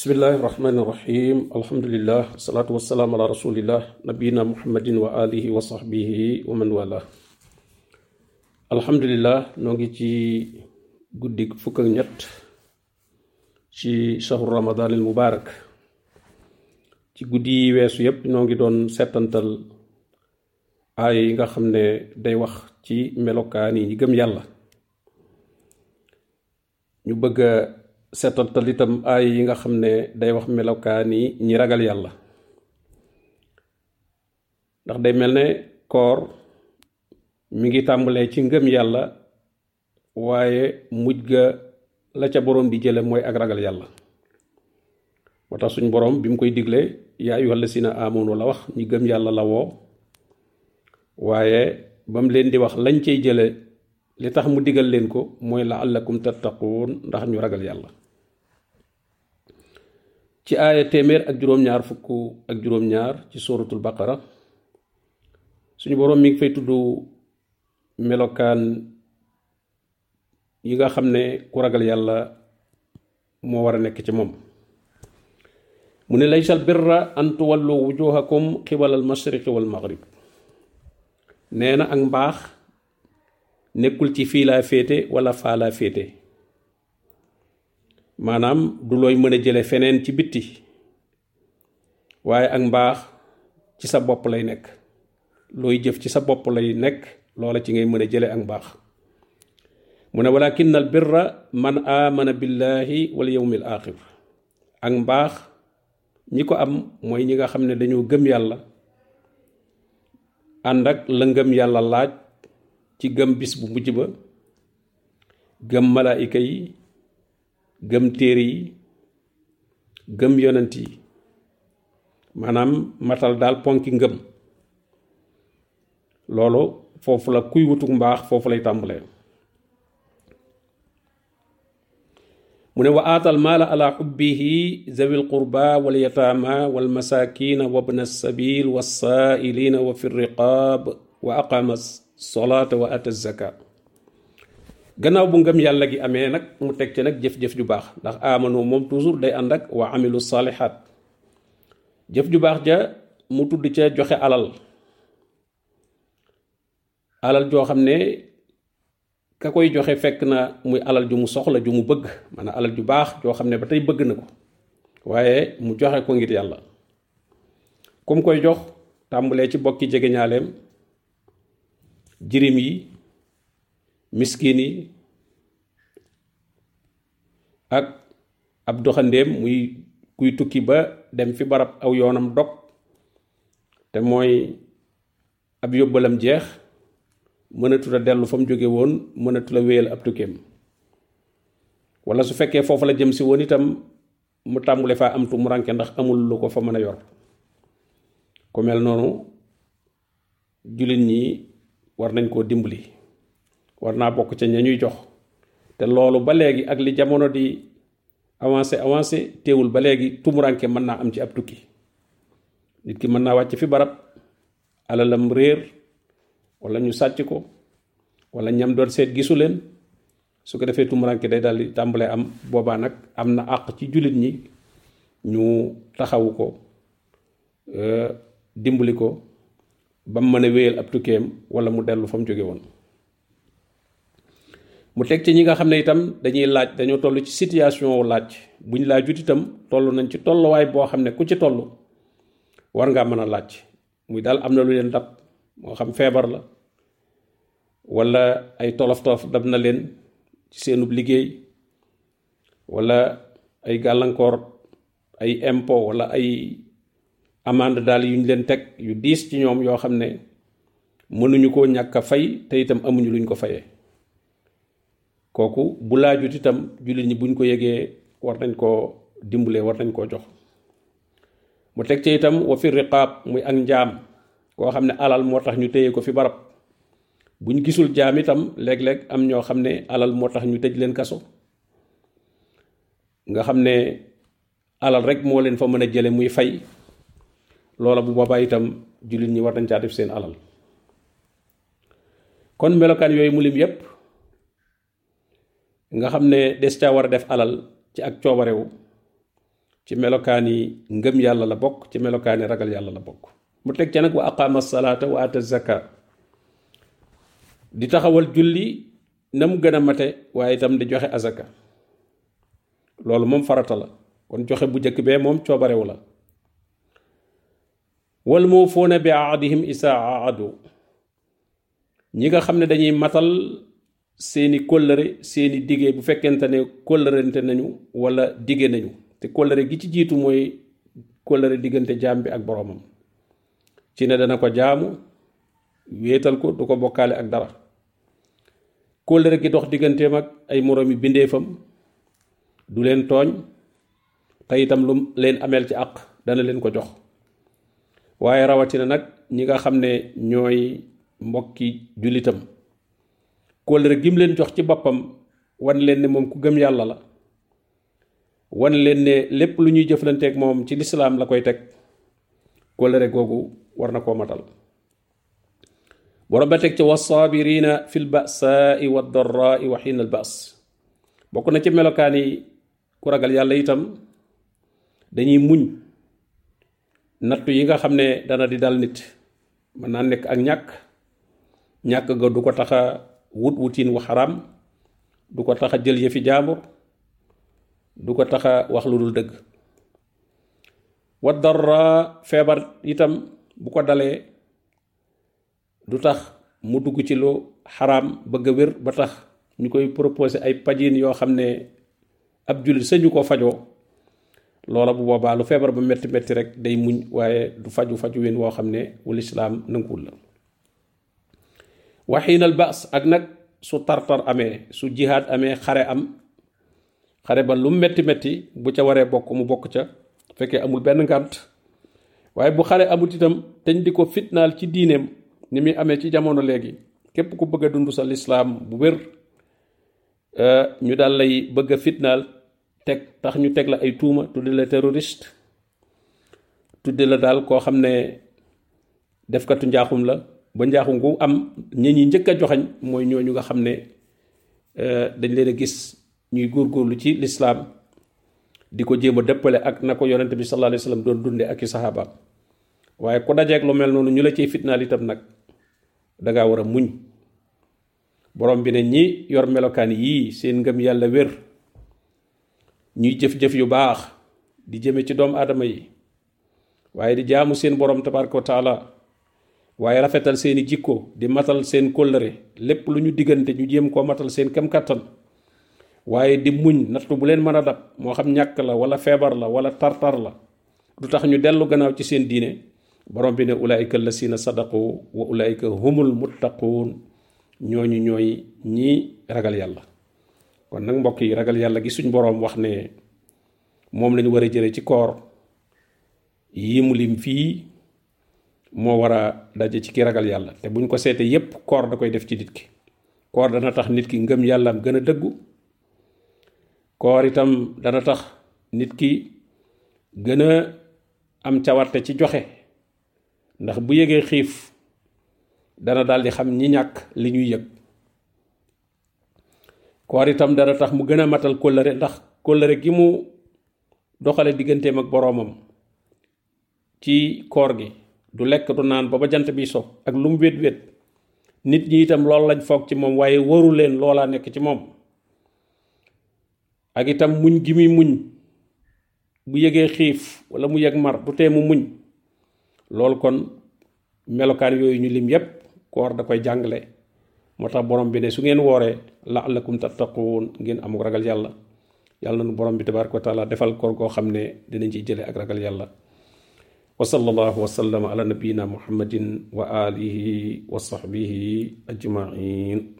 bismillahi irrahmani irrahim alhamdulillah. Wasalaatu wasalaam ala rasulillah nabiyina muhammadin wa alihi wa sahbihi wa man wala. Alhamdulillah noo ngi ci guddi fukk ak ñett ci shahru ramadan al mubarak. Ci guddi yi weesu yépp noo ngi doon settantal aay yi nga xam ne day wax ci melokaan yi ñi gëm yàlla. Ñu bëgg a setantal itam aay yi nga xam ne day wax melokaan yi ñi ragal yàlla. Ndax day mel ne koor mi ngi tàmbalee ci ngëm yàlla waaye mujj ga la ca boroom di jële mooy ak ragal yàlla. Moo tax suñ boroom bi mu koy digle yaa ayyuhal lazina aamanu la wax ñi gëm yàlla la woo. Waaye ba mu leen di wax lañ cay jële li tax mu digal leen ko mooy la'allakum tattaquun ndax ñu ragal yàlla ci aaya téeméer ak juróom-ñaar fukk ak juróom-ñaar ci suratul baqara suñu boroom mi ngi fay tudd melokaan yi nga xam ne ku ragal yàlla moo war a nekk ci moom mu ne laysal birra an tuwallu wujuhakum qibala al mashriqi wal maghrib nee na ak mbaax nekkul ci fii laa féete wala faa laa féete maanaam du looy mën a jële feneen ci bitti. Waaye ak mbaax ci sa bopp lay nekk. Looy jëf ci sa bopp lay nekk loola ci ngay mën a ak mbaax. Mu walakin al birra man amana billahi wal yawmil axir ak mbaax ñi am mooy ñi nga xam ne dañoo gëm yàlla. Ànd ak la ngëm yàlla laaj ci gëm bis bu mujj ba. Gëm malaayika yi gëm téere yi gëm yonent yi maanaam matal daal ponki ngëm loolu foofu la kuy wutuk mbaax foofu lay tàmbalee mu ne wa aatal maala ala xubbihi zawil qurba wal yataama wal masakina wa bna sabil wa fi riqaab wa aqama solaata wa ata zaka gannaaw bu ngëm yàlla gi amee nag mu teg ci nag jëf-jëf ju baax. Ndax amano moom toujours day ànd ak wa amilu jëf ju baax ja mu tudd ca joxe alal. Alal joo xam ne ka koy joxe fekk na muy alal ju mu soxla ju mu bëgg. Maanaam alal ju baax joo xam ne ba tey bëgg na ko. Waaye mu joxe ko ngir yàlla. Kum koy jox tàmbulee ci bokki jirim yi miskin yi ak ab doxandéem muy kuy tukki ba dem fi barab aw yoonam dog te mooy ab yóbbalam jeex mënatul a dellu fa mu jóge woon mënatul a wéyal ab tukkeem. Wala su fekkee foofu la jëm si woon itam mu tàmbule faa am ranke ndax amul lu ko fa mën a yor. Ku mel noonu jullit ñi war nañ koo dimbali war naa bokk ca ña ñuy jox. Te loolu ba léegi ak li jamono di avancé avancé teewul ba léegi tumuranke mën naa am ci ab tukki. Nit ki mën naa wàcc fi barab alalam réer wala ñu sàcc ko wala ñam doon seet gisu leen. Su ko defee tumuranke day daal di am. Boobaa nag am na àq ci jullit ñi ñu taxawu ko dimbali ko ba mu mën a wéyal ab tukkeem wala mu dellu fa mu jóge mu teg ci ñi nga xam ne itam dañuy laaj dañoo toll ci situation laaj. Buñ laajut itam toll nañ ci tolluwaay boo xam ne ku ci toll war ngaa mën a laaj. Muy daal am lu leen dab moo xam feebar la wala ay tolof tolof dab na leen ci liggéey wala ay gàllankoor ay impôt wala ay amande daal yu ñu leen teg yu diis ci ñoom yoo xam ne mënuñu koo ñàkk fay te itam amuñu luñ ko fayee kooku bu laajut itam jullit ñi buñ ko yëgee war nañ koo dimbalee war nañ koo jox. Mu teg ci itam wa fi riqaab muy ak njaam koo xam ne alal moo tax ñu téye ko fi barab. Buñ gisul jaam itam léeg-léeg am ñoo xam ne alal moo tax ñu tëj leen kaso. Nga xam ne alal rek moo leen fa mën a jële muy fay. Loola bu boobaa itam jullit ñi war nañ caa def seen alal. Kon melokaan yooyu mu lim yépp nga xam ne des caa war a def alal ci ak coobarewu ci melokaani ngëm yàlla la bokk ci melokaani ragal yàlla la bokk mu teg ca nag wa aqama salaata wa ata zaka di taxawal julli na mu gën a mate waaye itam di joxe azaka loolu moom farata la kon joxe bu njëkk bee moom coobarewu la wal muufuuna bi aadihim isaa aadu ñi nga xam ne dañuy matal seeni kóllëre seeni digge bu fekkente ne kóllërente nañu wala dige nañu te kóllëre gi ci jiitu mooy kóllëre diggante jaam bi ak boroomam. Ci ne dana ko jaamu wéetal ko du ko bokkaale ak dara. Kóllëre gi dox digganteem ak ay moroomi bindeefam du leen tooñ te itam lu leen ameel ci àq dana leen ko jox. Waaye rawatina nag ñi nga xam ne ñooy mbokki jullitam kóllëre gi mu leen jox ci boppam wan leen ne moom ku gëm yàlla la. wan leen ne lépp lu ñuy jëflanteeg moom ci lislaam la koy teg. kóllëre googu war na koo matal. borom ba teg ci wasaabirina fi lbasaai wa darraai wa xiina albas bokk na ci melokaan yi ku ragal yàlla itam dañuy muñ. nattu yi nga xam dana di dal nit. mën naa nekk ak ñàkk. ñàkk ga du ko tax a wut wutiin wu xaraam du ko tax a jël yëfi jaambur du ko tax a wax lu dul dëgg. Wa darra feebar itam bu ko dalee du tax mu dugg ci lu xaraam bëgg a wér ba tax ñu koy proposé ay pajin yoo xam ne ab sañu ko fajoo. Loola bu boobaa lu feebar ba metti metti rek day muñ waaye du faju faju ween woo xam ne wul nanguwul la waxiinal baas ak su tartar amee su jihaad amee xare am xare ba lu metti metti bu ca waree bokk mu bokk ca fekkee amul benn ngànt waaye bu xare amut itam teñ di ko fitnaal ci diineem ni muy amee ci jamono léegi képp ku bëgg a dund sa lislaam bu wér ñu daal lay bëgg a fitnaal teg tax ñu teg la ay tuuma tuddi la terroriste tuddi la ne defkatu njaaxum la ba njaaxum gu am ñi ñi njëkk a joxañ mooy ñooñu nga xam ne dañ leen a gis ñuy góorgóorlu ci lislaam di ko jéem a dëppale ak na ko yonente bi sallallahu alayhi wasallam doon dunde ak i saxaabaam. Waaye ku dajeeg lu mel noonu ñu la ciy fitnaal itam nag dangaa war a muñ. Borom bi ne ñi yor melokaan yii seen ngëm yàlla wér ñuy jëf-jëf yu baax di jëme ci doomu aadama yi waaye di jaamu seen borom tabaraka wa taala waaye rafetal seeni jikko di matal seen kóllëre lépp lu ñu diggante ñu jéem koo matal seen kem kattan waaye di muñ nattu bu leen mën dab moo xam ñàkk la wala feebar la wala tartar la du tax ñu dellu gannaaw ci seen diine. Borom bi ne ulaayika lasina sadaqu wa ulaayika humul muttaquun. Ñooñu ñooy ñi ragal yàlla. Kon nag mbokk yi ragal yàlla gi suñ boroom wax ne moom lañu war a ci koor. Yi fii moo war a daje ci ki ragal yàlla. te buñ ko seetee yépp koor da koy def ci nit ki. koor dana tax nit ki ngëm yàllaam gën a dëggu. koor itam dana tax nit ki gën a am cawarte ci joxe. ndax bu yëgee xiif dana daldi xam ñi ñàkk li ñuy yëg. koor itam dana tax mu gën a matal kóllëre ndax kóllëre gi mu doxale digganteem ak boroomam ci koor gi du lekk du naan ba ba jant bi so ak lu mu wét wét nit ñi itam loolu lañ foog ci moom waaye waru leen loolaa nekk ci moom. Ak itam muñ gi muy muñ. Bu yëgee xiif wala mu yëg mar du tee mu muñ. Loolu kon melokaan yooyu ñu lim yépp koor da koy jàngale. Moo tax borom bi ne su ngeen wooree la'allakum tattaquun ngeen amuk ragal yàlla. Yàlla nu borom bi tabaraka wa taala defal koor goo xam ne dinañ ciy jële ak ragal yàlla wa sallallahu wa sallama ala nabiyina muhammadin wa alihi wa sahbihi ajmain